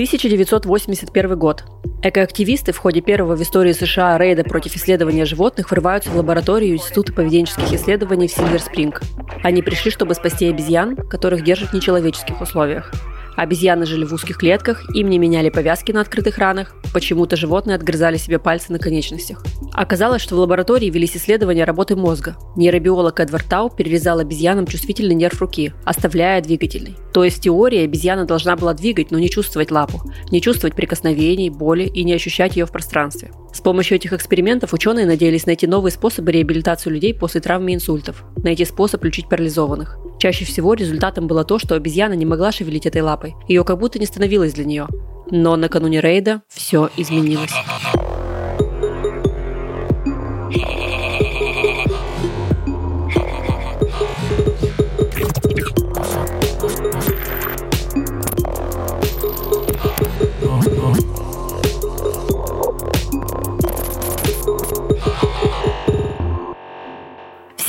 1981 год. Экоактивисты в ходе первого в истории США рейда против исследования животных врываются в лабораторию Института поведенческих исследований в Сильвер-Спринг. Они пришли, чтобы спасти обезьян, которых держат в нечеловеческих условиях. Обезьяны жили в узких клетках, им не меняли повязки на открытых ранах, почему-то животные отгрызали себе пальцы на конечностях. Оказалось, что в лаборатории велись исследования работы мозга. Нейробиолог Эдвард Тау перерезал обезьянам чувствительный нерв руки, оставляя двигательный. То есть в теории обезьяна должна была двигать, но не чувствовать лапу, не чувствовать прикосновений, боли и не ощущать ее в пространстве. С помощью этих экспериментов ученые надеялись найти новые способы реабилитации людей после травм и инсультов, найти способ лечить парализованных. Чаще всего результатом было то, что обезьяна не могла шевелить этой лапой, ее как будто не становилось для нее. Но накануне рейда все изменилось.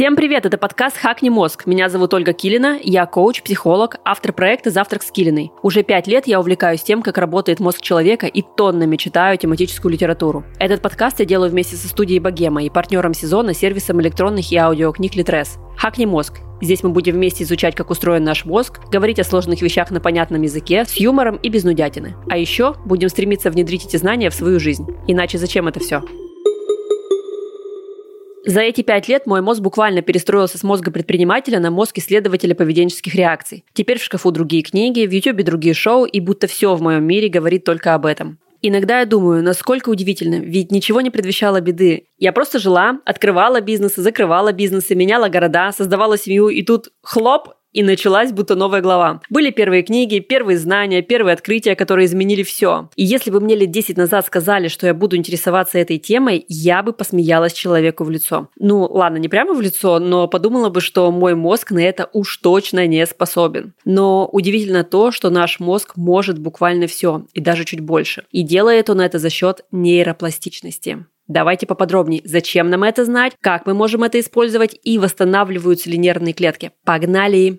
Всем привет, это подкаст «Хакни мозг». Меня зовут Ольга Килина, я коуч, психолог, автор проекта «Завтрак с Килиной». Уже пять лет я увлекаюсь тем, как работает мозг человека и тоннами читаю тематическую литературу. Этот подкаст я делаю вместе со студией «Богема» и партнером сезона сервисом электронных и аудиокниг «Литрес». «Хакни мозг». Здесь мы будем вместе изучать, как устроен наш мозг, говорить о сложных вещах на понятном языке, с юмором и без нудятины. А еще будем стремиться внедрить эти знания в свою жизнь. Иначе зачем это все? За эти пять лет мой мозг буквально перестроился с мозга предпринимателя на мозг исследователя поведенческих реакций. Теперь в шкафу другие книги, в YouTube другие шоу, и будто все в моем мире говорит только об этом. Иногда я думаю, насколько удивительно, ведь ничего не предвещало беды. Я просто жила, открывала бизнесы, закрывала бизнесы, меняла города, создавала семью, и тут хлоп, и началась будто новая глава. Были первые книги, первые знания, первые открытия, которые изменили все. И если бы мне лет 10 назад сказали, что я буду интересоваться этой темой, я бы посмеялась человеку в лицо. Ну, ладно, не прямо в лицо, но подумала бы, что мой мозг на это уж точно не способен. Но удивительно то, что наш мозг может буквально все, и даже чуть больше. И делает он это за счет нейропластичности. Давайте поподробнее, зачем нам это знать, как мы можем это использовать и восстанавливаются ли нервные клетки. Погнали!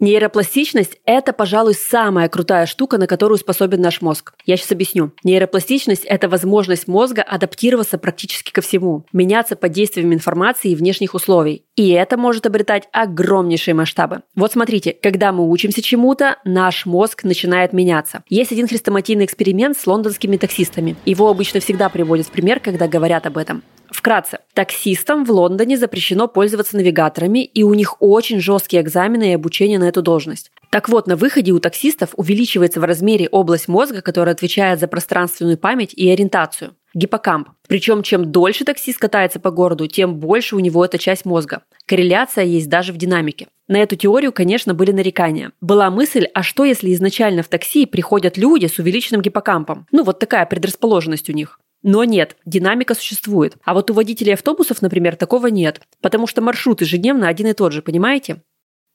Нейропластичность – это, пожалуй, самая крутая штука, на которую способен наш мозг. Я сейчас объясню. Нейропластичность – это возможность мозга адаптироваться практически ко всему, меняться под действием информации и внешних условий. И это может обретать огромнейшие масштабы. Вот смотрите, когда мы учимся чему-то, наш мозг начинает меняться. Есть один хрестоматийный эксперимент с лондонскими таксистами. Его обычно всегда приводят в пример, когда говорят об этом. Вкратце, таксистам в Лондоне запрещено пользоваться навигаторами, и у них очень жесткие экзамены и обучение на эту должность. Так вот, на выходе у таксистов увеличивается в размере область мозга, которая отвечает за пространственную память и ориентацию – гиппокамп. Причем, чем дольше таксист катается по городу, тем больше у него эта часть мозга. Корреляция есть даже в динамике. На эту теорию, конечно, были нарекания. Была мысль, а что если изначально в такси приходят люди с увеличенным гиппокампом? Ну, вот такая предрасположенность у них. Но нет, динамика существует. А вот у водителей автобусов, например, такого нет, потому что маршрут ежедневно один и тот же, понимаете?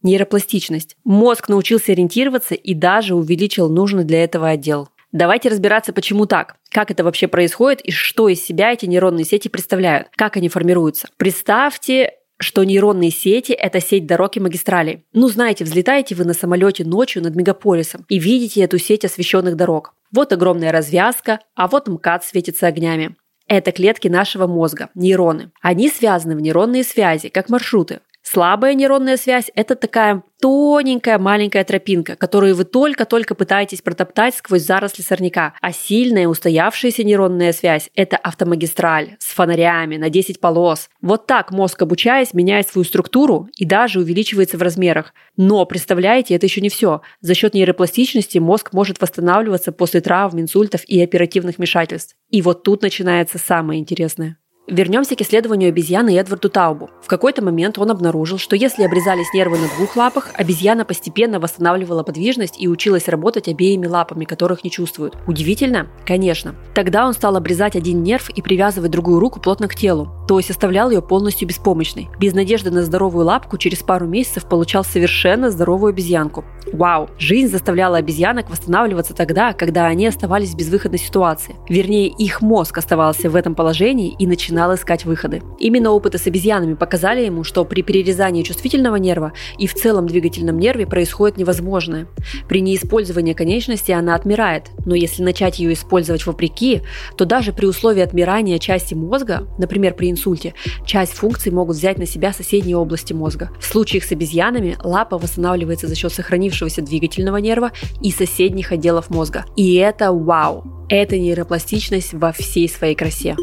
Нейропластичность. Мозг научился ориентироваться и даже увеличил нужный для этого отдел. Давайте разбираться, почему так, как это вообще происходит и что из себя эти нейронные сети представляют, как они формируются. Представьте что нейронные сети – это сеть дорог и магистралей. Ну, знаете, взлетаете вы на самолете ночью над мегаполисом и видите эту сеть освещенных дорог. Вот огромная развязка, а вот МКАД светится огнями. Это клетки нашего мозга, нейроны. Они связаны в нейронные связи, как маршруты. Слабая нейронная связь – это такая тоненькая маленькая тропинка, которую вы только-только пытаетесь протоптать сквозь заросли сорняка. А сильная устоявшаяся нейронная связь – это автомагистраль с фонарями на 10 полос. Вот так мозг, обучаясь, меняет свою структуру и даже увеличивается в размерах. Но, представляете, это еще не все. За счет нейропластичности мозг может восстанавливаться после травм, инсультов и оперативных вмешательств. И вот тут начинается самое интересное. Вернемся к исследованию обезьяны Эдварду Таубу. В какой-то момент он обнаружил, что если обрезались нервы на двух лапах, обезьяна постепенно восстанавливала подвижность и училась работать обеими лапами, которых не чувствуют. Удивительно? Конечно. Тогда он стал обрезать один нерв и привязывать другую руку плотно к телу, то есть оставлял ее полностью беспомощной. Без надежды на здоровую лапку через пару месяцев получал совершенно здоровую обезьянку. Вау! Жизнь заставляла обезьянок восстанавливаться тогда, когда они оставались в безвыходной ситуации. Вернее, их мозг оставался в этом положении и начинал искать выходы. Именно опыты с обезьянами показали ему, что при перерезании чувствительного нерва и в целом двигательном нерве происходит невозможное. При неиспользовании конечности она отмирает, но если начать ее использовать вопреки, то даже при условии отмирания части мозга, например, при инсульте, часть функций могут взять на себя соседние области мозга. В случаях с обезьянами лапа восстанавливается за счет сохранившегося двигательного нерва и соседних отделов мозга. И это вау! Это нейропластичность во всей своей красе.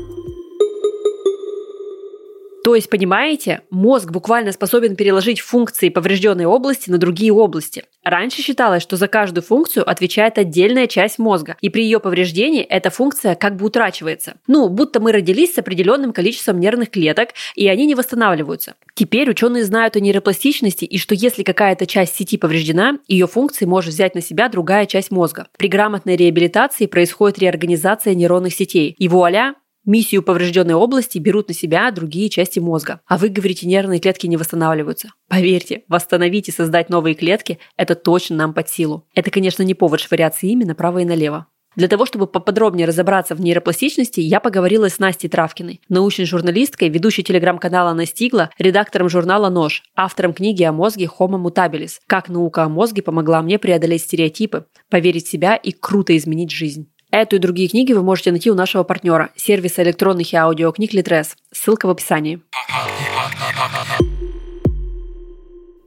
То есть, понимаете, мозг буквально способен переложить функции поврежденной области на другие области. Раньше считалось, что за каждую функцию отвечает отдельная часть мозга, и при ее повреждении эта функция как бы утрачивается. Ну, будто мы родились с определенным количеством нервных клеток, и они не восстанавливаются. Теперь ученые знают о нейропластичности и что если какая-то часть сети повреждена, ее функции может взять на себя другая часть мозга. При грамотной реабилитации происходит реорганизация нейронных сетей. И вуаля, Миссию поврежденной области берут на себя другие части мозга. А вы говорите, нервные клетки не восстанавливаются. Поверьте, восстановить и создать новые клетки – это точно нам под силу. Это, конечно, не повод швыряться ими направо и налево. Для того, чтобы поподробнее разобраться в нейропластичности, я поговорила с Настей Травкиной, научной журналисткой, ведущей телеграм-канала «Настигла», редактором журнала «Нож», автором книги о мозге «Homo mutabilis», как наука о мозге помогла мне преодолеть стереотипы, поверить в себя и круто изменить жизнь. Эту и другие книги вы можете найти у нашего партнера, сервиса электронных и аудиокниг Литрес. Ссылка в описании.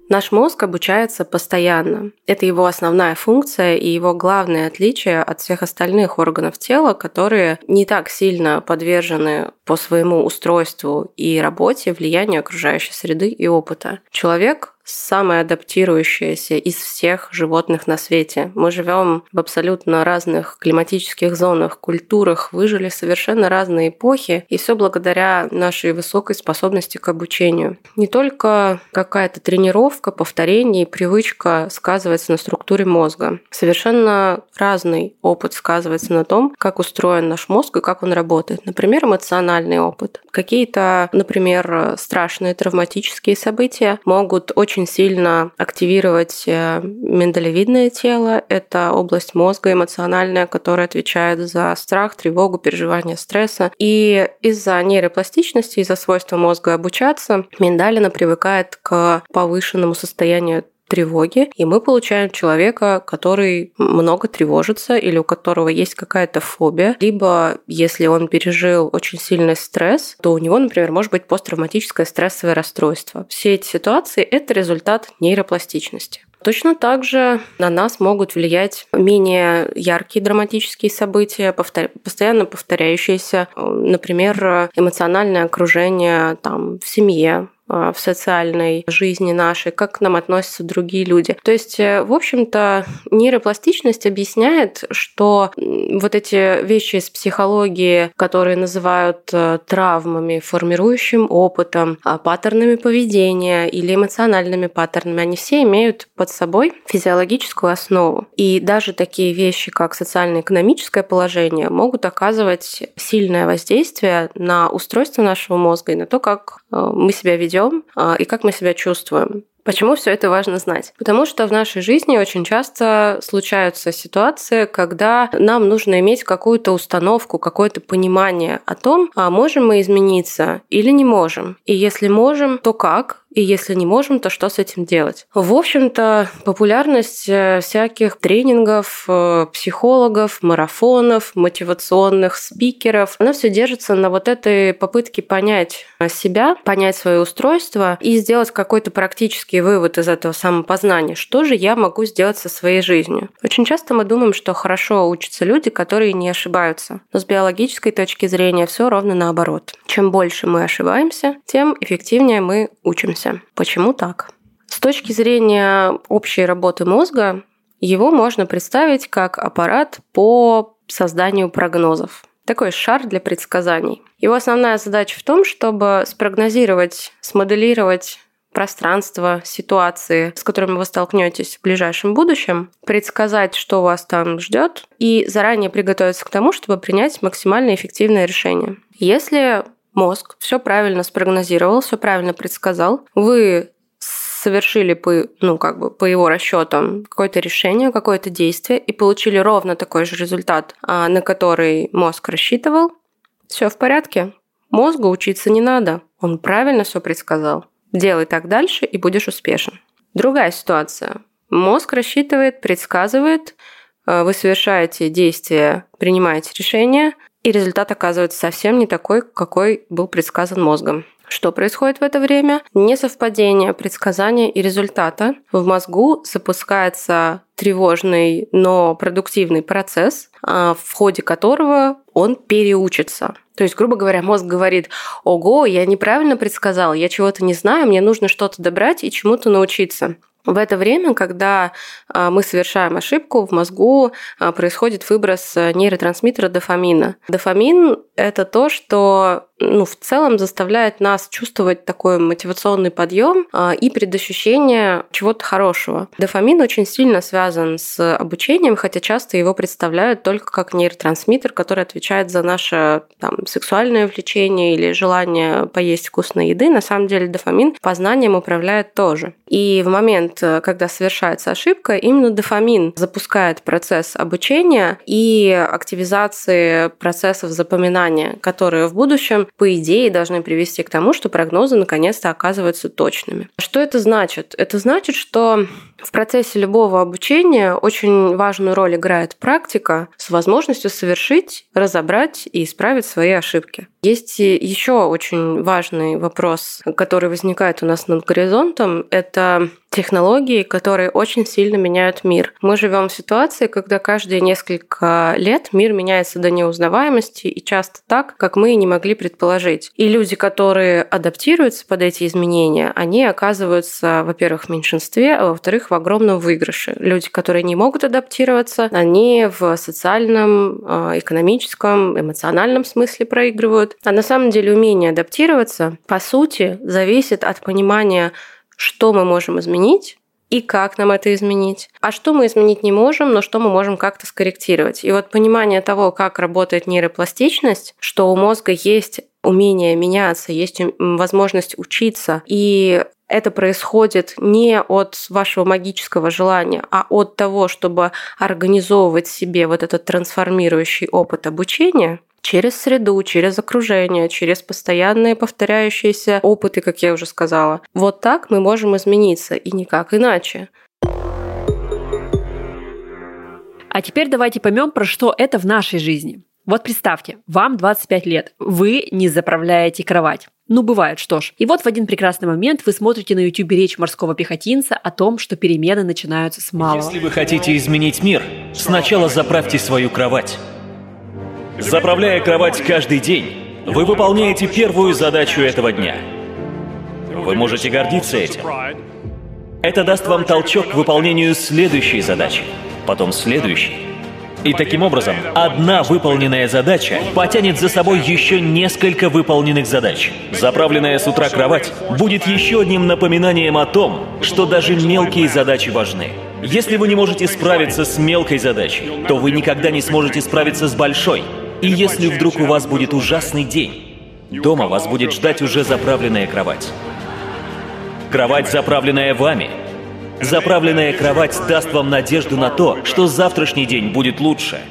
Наш мозг обучается постоянно. Это его основная функция и его главное отличие от всех остальных органов тела, которые не так сильно подвержены по своему устройству и работе влиянию окружающей среды и опыта. Человек самое адаптирующееся из всех животных на свете. Мы живем в абсолютно разных климатических зонах, культурах, выжили совершенно разные эпохи, и все благодаря нашей высокой способности к обучению. Не только какая-то тренировка, повторение и привычка сказывается на структуре мозга. Совершенно разный опыт сказывается на том, как устроен наш мозг и как он работает. Например, эмоциональный опыт. Какие-то, например, страшные травматические события могут очень очень сильно активировать э, миндалевидное тело. Это область мозга эмоциональная, которая отвечает за страх, тревогу, переживание стресса. И из-за нейропластичности, из-за свойства мозга обучаться, миндалина привыкает к повышенному состоянию тревоги, и мы получаем человека, который много тревожится или у которого есть какая-то фобия, либо если он пережил очень сильный стресс, то у него, например, может быть посттравматическое стрессовое расстройство. Все эти ситуации – это результат нейропластичности. Точно так же на нас могут влиять менее яркие драматические события, повтор... постоянно повторяющиеся, например, эмоциональное окружение там, в семье, в социальной жизни нашей, как к нам относятся другие люди. То есть, э, в общем-то, нейропластичность объясняет, что вот эти вещи из психологии, которые называют э, травмами, формирующим опытом, а, паттернами поведения или эмоциональными паттернами, они все имеют под собой физиологическую основу. И даже такие вещи, как социально-экономическое положение, могут оказывать сильное воздействие на устройство нашего мозга и на то, как мы себя ведем а, и как мы себя чувствуем. Почему все это важно знать? Потому что в нашей жизни очень часто случаются ситуации, когда нам нужно иметь какую-то установку, какое-то понимание о том, а можем мы измениться или не можем. И если можем, то как? И если не можем, то что с этим делать? В общем-то, популярность э, всяких тренингов, э, психологов, марафонов, мотивационных спикеров, она все держится на вот этой попытке понять себя, понять свое устройство и сделать какой-то практический вывод из этого самопознания. Что же я могу сделать со своей жизнью? Очень часто мы думаем, что хорошо учатся люди, которые не ошибаются. Но с биологической точки зрения все ровно наоборот. Чем больше мы ошибаемся, тем эффективнее мы учимся процессе. Почему так? С точки зрения общей работы мозга, его можно представить как аппарат по созданию прогнозов. Такой шар для предсказаний. Его основная задача в том, чтобы спрогнозировать, смоделировать пространство, ситуации, с которыми вы столкнетесь в ближайшем будущем, предсказать, что вас там ждет, и заранее приготовиться к тому, чтобы принять максимально эффективное решение. Если мозг все правильно спрогнозировал, все правильно предсказал, вы совершили по, ну, как бы по его расчетам какое-то решение, какое-то действие и получили ровно такой же результат, а, на который мозг рассчитывал, все в порядке. Мозгу учиться не надо. Он правильно все предсказал. Делай так дальше и будешь успешен. Другая ситуация. Мозг рассчитывает, предсказывает, а, вы совершаете действия, принимаете решение, и результат оказывается совсем не такой, какой был предсказан мозгом. Что происходит в это время? Несовпадение предсказания и результата. В мозгу запускается тревожный, но продуктивный процесс, а, в ходе которого он переучится. То есть, грубо говоря, мозг говорит, ого, я неправильно предсказал, я чего-то не знаю, мне нужно что-то добрать и чему-то научиться. В это время, когда а, мы совершаем ошибку, в мозгу а, происходит выброс нейротрансмиттера дофамина. Дофамин – это то, что ну, в целом заставляет нас чувствовать такой мотивационный подъем а, и предощущение чего-то хорошего. Дофамин очень сильно связан с обучением, хотя часто его представляют только как нейротрансмиттер, который отвечает за наше там, сексуальное влечение или желание поесть вкусной еды. На самом деле дофамин познанием управляет тоже. И в момент, когда совершается ошибка, именно дофамин запускает процесс обучения и активизации процессов запоминания, которые в будущем по идее, должны привести к тому, что прогнозы наконец-то оказываются точными. Что это значит? Это значит, что в процессе любого обучения очень важную роль играет практика с возможностью совершить, разобрать и исправить свои ошибки. Есть еще очень важный вопрос, который возникает у нас над горизонтом. Это технологии, которые очень сильно меняют мир. Мы живем в ситуации, когда каждые несколько лет мир меняется до неузнаваемости, и часто так, как мы и не могли предположить. И люди, которые адаптируются под эти изменения, они оказываются, во-первых, в меньшинстве, а во-вторых, в огромном выигрыше. Люди, которые не могут адаптироваться, они в социальном, а, экономическом, эмоциональном смысле проигрывают. А на самом деле умение адаптироваться, по сути, зависит от понимания что мы можем изменить и как нам это изменить, а что мы изменить не можем, но что мы можем как-то скорректировать. И вот понимание того, как работает нейропластичность, что у мозга есть умение меняться, есть возможность учиться, и это происходит не от вашего магического желания, а от того, чтобы организовывать себе вот этот трансформирующий опыт обучения, через среду, через окружение, через постоянные повторяющиеся опыты, как я уже сказала. Вот так мы можем измениться, и никак иначе. А теперь давайте поймем, про что это в нашей жизни. Вот представьте, вам 25 лет, вы не заправляете кровать. Ну, бывает, что ж. И вот в один прекрасный момент вы смотрите на YouTube речь морского пехотинца о том, что перемены начинаются с малого. Если вы хотите изменить мир, сначала заправьте свою кровать. Заправляя кровать каждый день, вы выполняете первую задачу этого дня. Вы можете гордиться этим. Это даст вам толчок к выполнению следующей задачи, потом следующей. И таким образом, одна выполненная задача потянет за собой еще несколько выполненных задач. Заправленная с утра кровать будет еще одним напоминанием о том, что даже мелкие задачи важны. Если вы не можете справиться с мелкой задачей, то вы никогда не сможете справиться с большой – и если вдруг у вас будет ужасный день, дома вас будет ждать уже заправленная кровать. Кровать, заправленная вами. Заправленная кровать даст вам надежду на то, что завтрашний день будет лучше –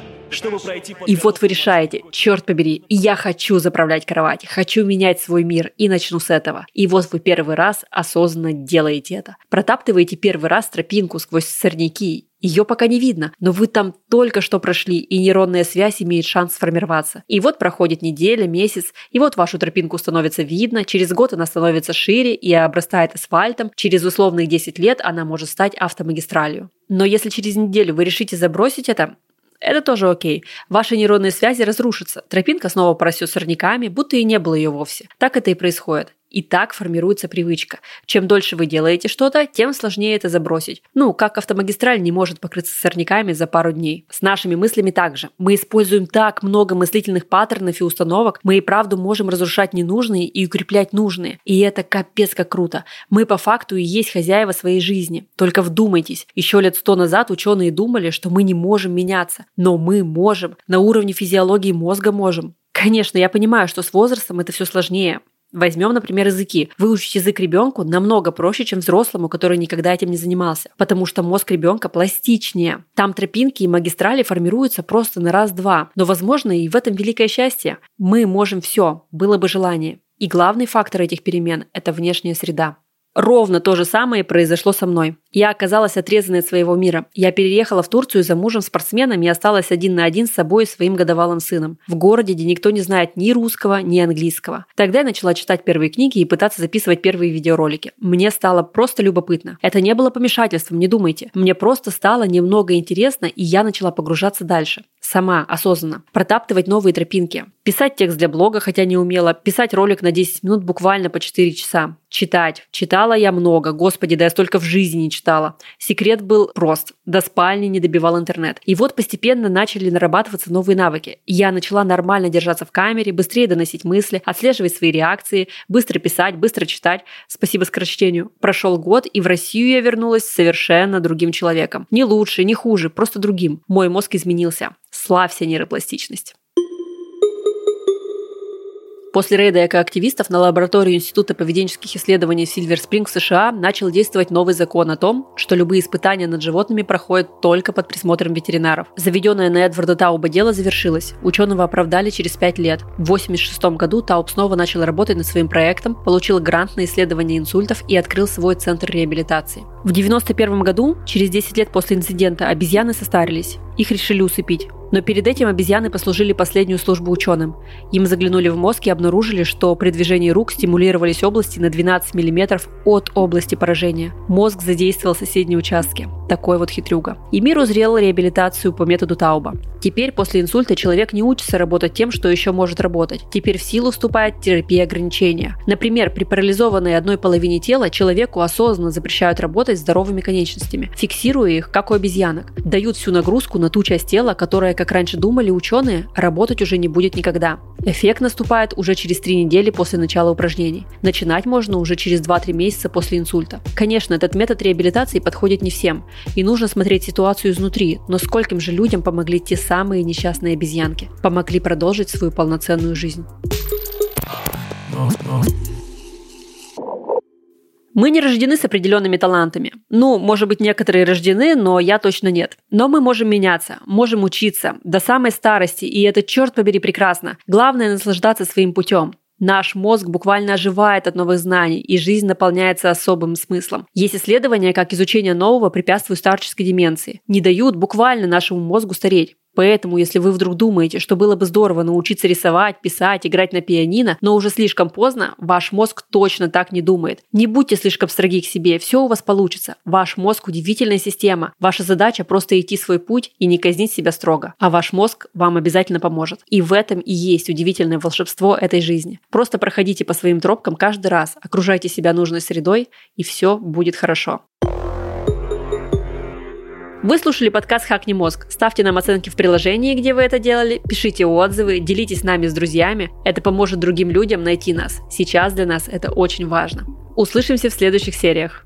пройти И вот вы решаете, черт побери, я хочу заправлять кровать, хочу менять свой мир и начну с этого. И вот вы первый раз осознанно делаете это. Протаптываете первый раз тропинку сквозь сорняки ее пока не видно, но вы там только что прошли, и нейронная связь имеет шанс сформироваться. И вот проходит неделя, месяц, и вот вашу тропинку становится видно, через год она становится шире и обрастает асфальтом, через условных 10 лет она может стать автомагистралью. Но если через неделю вы решите забросить это, это тоже окей. Ваши нейронные связи разрушатся. Тропинка снова порастет сорняками, будто и не было ее вовсе. Так это и происходит. И так формируется привычка. Чем дольше вы делаете что-то, тем сложнее это забросить. Ну, как автомагистраль не может покрыться сорняками за пару дней. С нашими мыслями также. Мы используем так много мыслительных паттернов и установок, мы и правду можем разрушать ненужные и укреплять нужные. И это капец как круто. Мы по факту и есть хозяева своей жизни. Только вдумайтесь, еще лет сто назад ученые думали, что мы не можем меняться. Но мы можем. На уровне физиологии мозга можем. Конечно, я понимаю, что с возрастом это все сложнее. Возьмем, например, языки. Выучить язык ребенку намного проще, чем взрослому, который никогда этим не занимался, потому что мозг ребенка пластичнее. Там тропинки и магистрали формируются просто на раз-два. Но, возможно, и в этом великое счастье. Мы можем все, было бы желание. И главный фактор этих перемен – это внешняя среда. Ровно то же самое произошло со мной. Я оказалась отрезанной от своего мира. Я переехала в Турцию за мужем-спортсменом и осталась один на один с собой и своим годовалым сыном. В городе, где никто не знает ни русского, ни английского. Тогда я начала читать первые книги и пытаться записывать первые видеоролики. Мне стало просто любопытно. Это не было помешательством, не думайте. Мне просто стало немного интересно, и я начала погружаться дальше сама, осознанно, протаптывать новые тропинки, писать текст для блога, хотя не умела, писать ролик на 10 минут буквально по 4 часа, читать. Читала я много, господи, да я столько в жизни не читала. Секрет был прост, до спальни не добивал интернет. И вот постепенно начали нарабатываться новые навыки. Я начала нормально держаться в камере, быстрее доносить мысли, отслеживать свои реакции, быстро писать, быстро читать. Спасибо скорочтению. Прошел год, и в Россию я вернулась совершенно другим человеком. Не лучше, не хуже, просто другим. Мой мозг изменился. Славься нейропластичность. После рейда экоактивистов на лабораторию Института поведенческих исследований Сильвер Спринг в США начал действовать новый закон о том, что любые испытания над животными проходят только под присмотром ветеринаров. Заведенное на Эдварда Тауба дело завершилось. Ученого оправдали через пять лет. В 1986 году Тауб снова начал работать над своим проектом, получил грант на исследование инсультов и открыл свой центр реабилитации. В 1991 году, через 10 лет после инцидента, обезьяны состарились. Их решили усыпить. Но перед этим обезьяны послужили последнюю службу ученым. Им заглянули в мозг и обнаружили, что при движении рук стимулировались области на 12 мм от области поражения. Мозг задействовал соседние участки. Такой вот хитрюга. И мир узрел реабилитацию по методу Тауба. Теперь после инсульта человек не учится работать тем, что еще может работать. Теперь в силу вступает терапия ограничения. Например, при парализованной одной половине тела человеку осознанно запрещают работать здоровыми конечностями, фиксируя их, как у обезьянок. Дают всю нагрузку на ту часть тела, которая, как раньше думали ученые, работать уже не будет никогда. Эффект наступает уже через три недели после начала упражнений. Начинать можно уже через 2-3 месяца после инсульта. Конечно, этот метод реабилитации подходит не всем. И нужно смотреть ситуацию изнутри, но скольким же людям помогли те самые несчастные обезьянки, помогли продолжить свою полноценную жизнь. Мы не рождены с определенными талантами. Ну, может быть, некоторые рождены, но я точно нет. Но мы можем меняться, можем учиться до самой старости, и это, черт побери, прекрасно. Главное наслаждаться своим путем. Наш мозг буквально оживает от новых знаний, и жизнь наполняется особым смыслом. Есть исследования, как изучение нового препятствует старческой деменции. Не дают буквально нашему мозгу стареть. Поэтому, если вы вдруг думаете, что было бы здорово научиться рисовать, писать, играть на пианино, но уже слишком поздно, ваш мозг точно так не думает. Не будьте слишком строги к себе, все у вас получится. Ваш мозг – удивительная система. Ваша задача просто идти свой путь и не казнить себя строго. А ваш мозг вам обязательно поможет. И в этом и есть удивительное волшебство этой жизни. Просто проходите по своим тропкам каждый раз, окружайте себя нужной средой, и все будет хорошо. Вы слушали подкаст «Хакни мозг». Ставьте нам оценки в приложении, где вы это делали, пишите отзывы, делитесь нами с друзьями. Это поможет другим людям найти нас. Сейчас для нас это очень важно. Услышимся в следующих сериях.